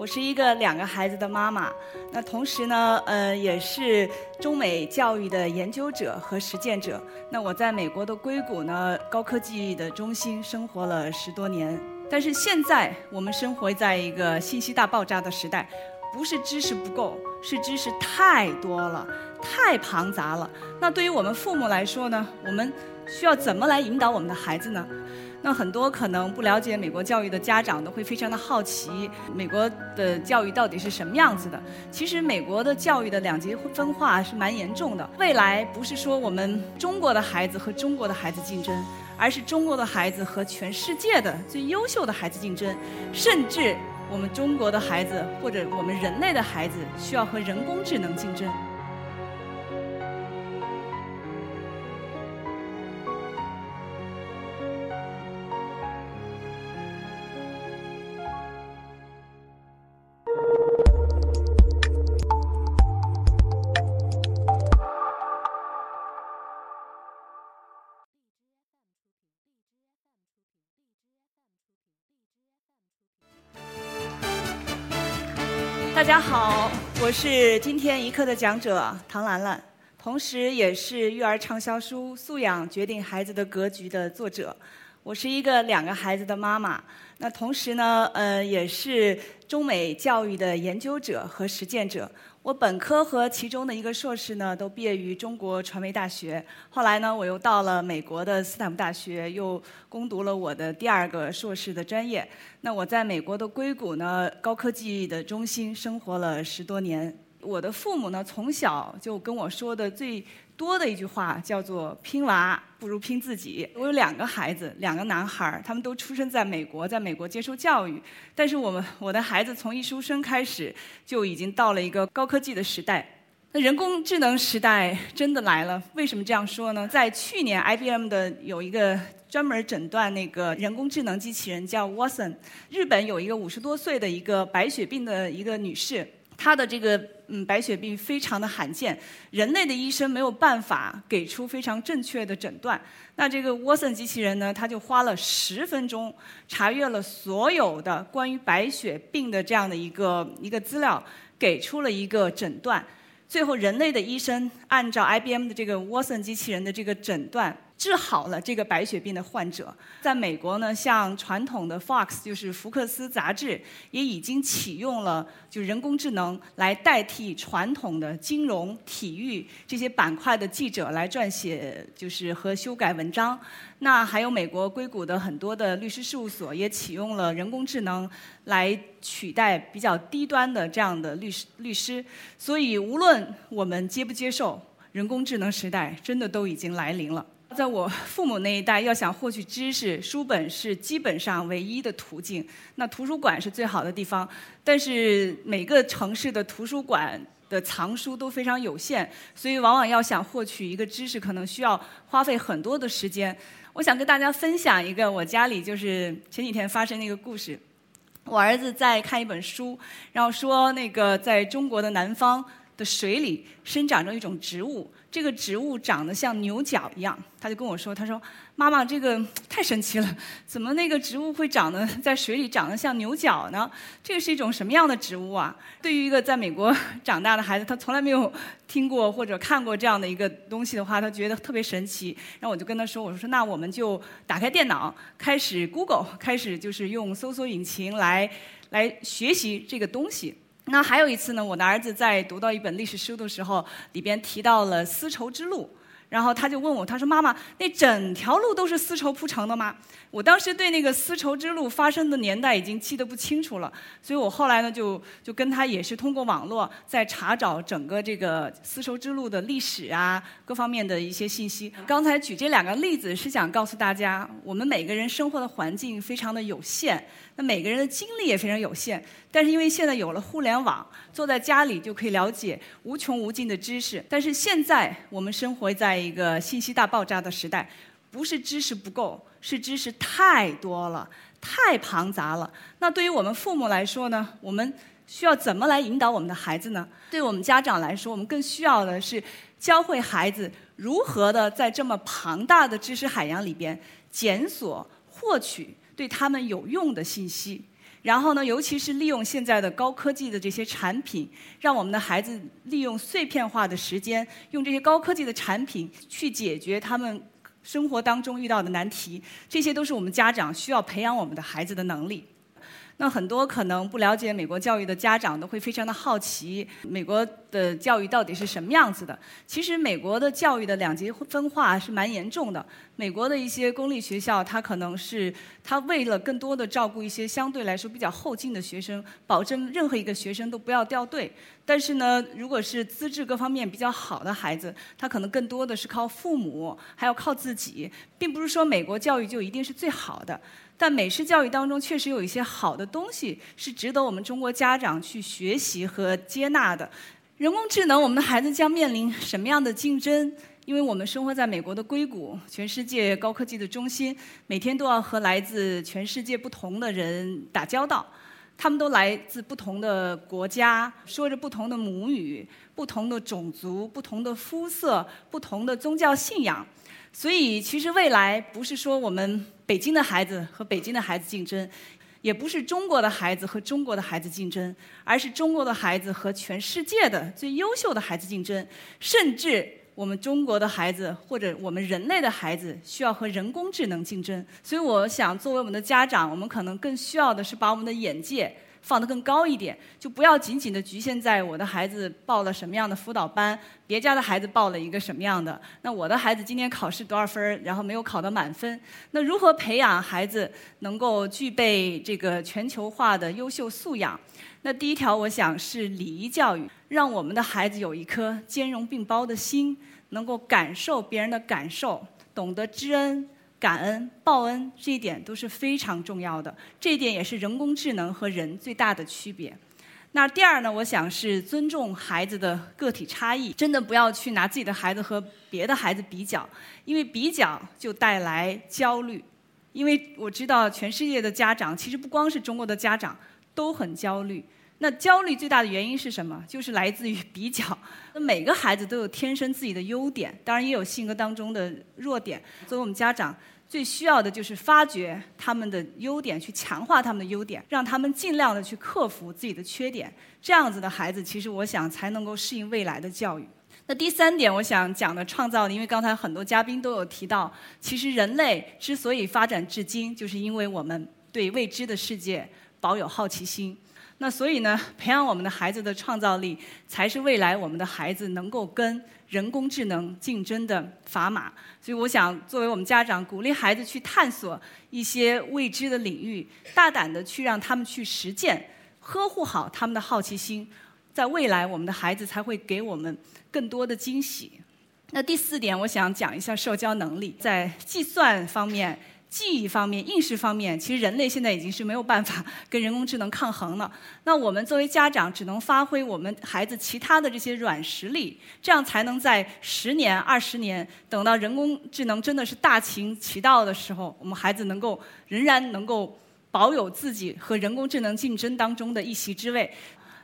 我是一个两个孩子的妈妈，那同时呢，呃，也是中美教育的研究者和实践者。那我在美国的硅谷呢高科技的中心生活了十多年，但是现在我们生活在一个信息大爆炸的时代，不是知识不够，是知识太多了，太庞杂了。那对于我们父母来说呢，我们需要怎么来引导我们的孩子呢？那很多可能不了解美国教育的家长都会非常的好奇，美国的教育到底是什么样子的？其实美国的教育的两极分化是蛮严重的。未来不是说我们中国的孩子和中国的孩子竞争，而是中国的孩子和全世界的最优秀的孩子竞争，甚至我们中国的孩子或者我们人类的孩子需要和人工智能竞争。大家好，我是今天一课的讲者唐兰兰，同时也是育儿畅销书《素养决定孩子的格局》的作者。我是一个两个孩子的妈妈，那同时呢，呃，也是中美教育的研究者和实践者。我本科和其中的一个硕士呢，都毕业于中国传媒大学。后来呢，我又到了美国的斯坦福大学，又攻读了我的第二个硕士的专业。那我在美国的硅谷呢，高科技的中心生活了十多年。我的父母呢，从小就跟我说的最多的一句话叫做“拼娃不如拼自己”。我有两个孩子，两个男孩儿，他们都出生在美国，在美国接受教育。但是我们我的孩子从一出生开始就已经到了一个高科技的时代。那人工智能时代真的来了？为什么这样说呢？在去年，IBM 的有一个专门诊断那个人工智能机器人叫 Watson。日本有一个五十多岁的一个白血病的一个女士。他的这个嗯白血病非常的罕见，人类的医生没有办法给出非常正确的诊断。那这个 Watson 机器人呢，他就花了十分钟查阅了所有的关于白血病的这样的一个一个资料，给出了一个诊断。最后，人类的医生按照 IBM 的这个 Watson 机器人的这个诊断。治好了这个白血病的患者，在美国呢，像传统的 Fox 就是福克斯杂志，也已经启用了就人工智能来代替传统的金融、体育这些板块的记者来撰写，就是和修改文章。那还有美国硅谷的很多的律师事务所也启用了人工智能来取代比较低端的这样的律师律师。所以，无论我们接不接受，人工智能时代真的都已经来临了。在我父母那一代，要想获取知识，书本是基本上唯一的途径。那图书馆是最好的地方，但是每个城市的图书馆的藏书都非常有限，所以往往要想获取一个知识，可能需要花费很多的时间。我想跟大家分享一个我家里就是前几天发生的一个故事。我儿子在看一本书，然后说那个在中国的南方。的水里生长着一种植物，这个植物长得像牛角一样。他就跟我说：“他说，妈妈，这个太神奇了，怎么那个植物会长得在水里长得像牛角呢？这个是一种什么样的植物啊？”对于一个在美国 长大的孩子，他从来没有听过或者看过这样的一个东西的话，他觉得特别神奇。然后我就跟他说：“我说，那我们就打开电脑，开始 Google，开始就是用搜索引擎来来学习这个东西。”那还有一次呢，我的儿子在读到一本历史书的时候，里边提到了丝绸之路。然后他就问我，他说：“妈妈，那整条路都是丝绸铺成的吗？”我当时对那个丝绸之路发生的年代已经记得不清楚了，所以我后来呢就就跟他也是通过网络在查找整个这个丝绸之路的历史啊各方面的一些信息。刚才举这两个例子是想告诉大家，我们每个人生活的环境非常的有限，每个人的精力也非常有限。但是因为现在有了互联网，坐在家里就可以了解无穷无尽的知识。但是现在我们生活在一个信息大爆炸的时代，不是知识不够，是知识太多了，太庞杂了。那对于我们父母来说呢，我们需要怎么来引导我们的孩子呢？对我们家长来说，我们更需要的是教会孩子如何的在这么庞大的知识海洋里边检索、获取对他们有用的信息。然后呢，尤其是利用现在的高科技的这些产品，让我们的孩子利用碎片化的时间，用这些高科技的产品去解决他们生活当中遇到的难题。这些都是我们家长需要培养我们的孩子的能力。那很多可能不了解美国教育的家长都会非常的好奇，美国的教育到底是什么样子的？其实美国的教育的两极分化是蛮严重的。美国的一些公立学校，它可能是它为了更多的照顾一些相对来说比较后进的学生，保证任何一个学生都不要掉队。但是呢，如果是资质各方面比较好的孩子，他可能更多的是靠父母，还要靠自己，并不是说美国教育就一定是最好的。但美式教育当中确实有一些好的东西是值得我们中国家长去学习和接纳的。人工智能，我们的孩子将面临什么样的竞争？因为我们生活在美国的硅谷，全世界高科技的中心，每天都要和来自全世界不同的人打交道。他们都来自不同的国家，说着不同的母语，不同的种族，不同的肤色，不同的宗教信仰。所以，其实未来不是说我们北京的孩子和北京的孩子竞争，也不是中国的孩子和中国的孩子竞争，而是中国的孩子和全世界的最优秀的孩子竞争。甚至我们中国的孩子或者我们人类的孩子需要和人工智能竞争。所以，我想作为我们的家长，我们可能更需要的是把我们的眼界。放得更高一点，就不要仅仅的局限在我的孩子报了什么样的辅导班，别家的孩子报了一个什么样的。那我的孩子今年考试多少分儿，然后没有考到满分。那如何培养孩子能够具备这个全球化的优秀素养？那第一条，我想是礼仪教育，让我们的孩子有一颗兼容并包的心，能够感受别人的感受，懂得知恩。感恩报恩这一点都是非常重要的，这一点也是人工智能和人最大的区别。那第二呢，我想是尊重孩子的个体差异，真的不要去拿自己的孩子和别的孩子比较，因为比较就带来焦虑。因为我知道全世界的家长，其实不光是中国的家长都很焦虑。那焦虑最大的原因是什么？就是来自于比较。那 每个孩子都有天生自己的优点，当然也有性格当中的弱点。作为我们家长，最需要的就是发掘他们的优点，去强化他们的优点，让他们尽量的去克服自己的缺点。这样子的孩子，其实我想才能够适应未来的教育。那第三点，我想讲的创造力，因为刚才很多嘉宾都有提到，其实人类之所以发展至今，就是因为我们对未知的世界保有好奇心。那所以呢，培养我们的孩子的创造力，才是未来我们的孩子能够跟人工智能竞争的砝码。所以，我想作为我们家长，鼓励孩子去探索一些未知的领域，大胆的去让他们去实践，呵护好他们的好奇心，在未来我们的孩子才会给我们更多的惊喜。那第四点，我想讲一下社交能力，在计算方面。记忆方面、应试方面，其实人类现在已经是没有办法 跟人工智能抗衡了。那我们作为家长，只能发挥我们孩子其他的这些软实力，这样才能在十年、二十年，等到人工智能真的是大行其道的时候，我们孩子能够仍然能够保有自己和人工智能竞争当中的一席之位。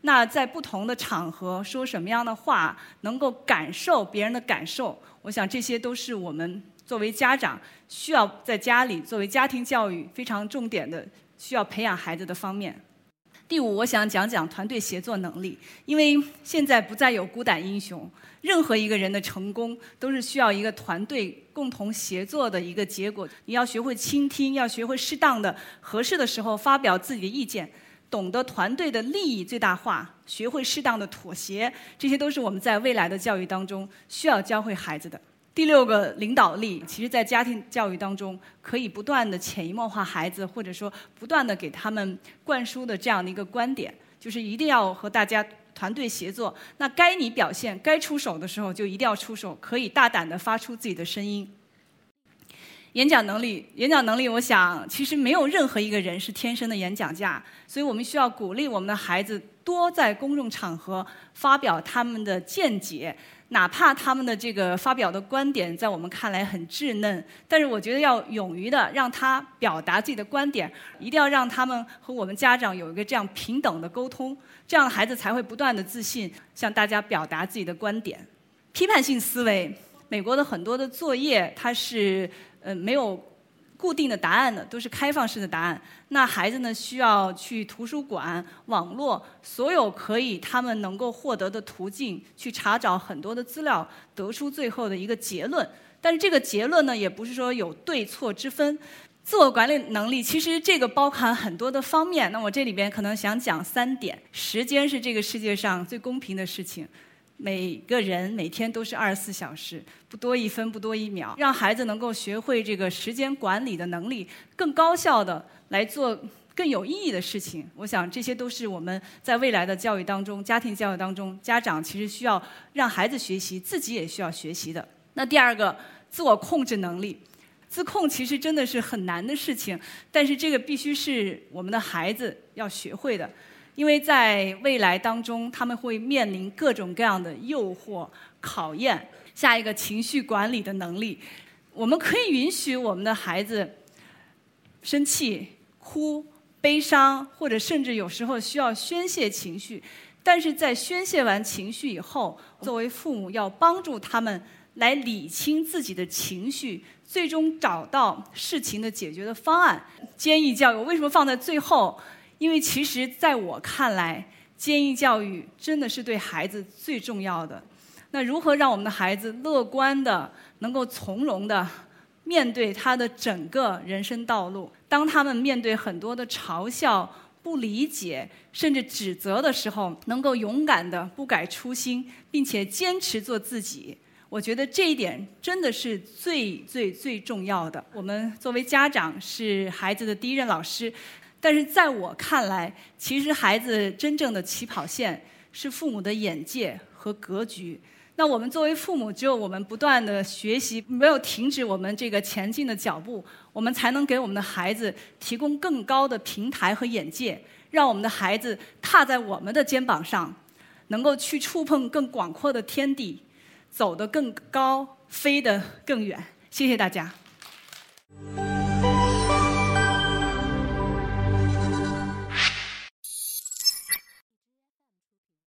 那在不同的场合说什么样的话，能够感受别人的感受，我想这些都是我们。作为家长，需要在家里作为家庭教育非常重点的需要培养孩子的方面。第五，我想讲讲团队协作能力，因为现在不再有孤胆英雄，任何一个人的成功都是需要一个团队共同协作的一个结果。你要学会倾听，要学会适当的、合适的时候发表自己的意见，懂得团队的利益最大化，学会适当的妥协，这些都是我们在未来的教育当中需要教会孩子的。第六个领导力，其实在家庭教育当中，可以不断的潜移默化孩子，或者说不断的给他们灌输的这样的一个观点，就是一定要和大家团队协作。那该你表现、该出手的时候，就一定要出手，可以大胆的发出自己的声音。演讲能力，演讲能力，我想其实没有任何一个人是天生的演讲家，所以我们需要鼓励我们的孩子多在公众场合发表他们的见解。哪怕他们的这个发表的观点在我们看来很稚嫩，但是我觉得要勇于的让他表达自己的观点，一定要让他们和我们家长有一个这样平等的沟通，这样孩子才会不断的自信向大家表达自己的观点。批判性思维，美国的很多的作业它是呃没有。固定的答案的，都是开放式的答案。那孩子呢，需要去图书馆、网络，所有可以他们能够获得的途径，去查找很多的资料，得出最后的一个结论。但是这个结论呢，也不是说有对错之分。自我管理能力其实这个包含很多的方面。那我这里边可能想讲三点：时间是这个世界上最公平的事情。每个人每天都是二十四小时，不多一分，不多一秒。让孩子能够学会这个时间管理的能力，更高效的来做更有意义的事情。我想这些都是我们在未来的教育当中、家庭教育当中，家长其实需要让孩子学习，自己也需要学习的。那第二个，自我控制能力，自控其实真的是很难的事情，但是这个必须是我们的孩子要学会的。因为在未来当中，他们会面临各种各样的诱惑、考验。下一个情绪管理的能力，我们可以允许我们的孩子生气、哭、悲伤，或者甚至有时候需要宣泄情绪。但是在宣泄完情绪以后，作为父母要帮助他们来理清自己的情绪，最终找到事情的解决的方案。坚毅教育为什么放在最后？因为其实，在我看来，坚毅教育真的是对孩子最重要的。那如何让我们的孩子乐观的、能够从容的面对他的整个人生道路？当他们面对很多的嘲笑、不理解，甚至指责的时候，能够勇敢的不改初心，并且坚持做自己。我觉得这一点真的是最最最重要的。我们作为家长，是孩子的第一任老师。但是在我看来，其实孩子真正的起跑线是父母的眼界和格局。那我们作为父母，只有我们不断的学习，没有停止我们这个前进的脚步，我们才能给我们的孩子提供更高的平台和眼界，让我们的孩子踏在我们的肩膀上，能够去触碰更广阔的天地，走得更高，飞得更远。谢谢大家。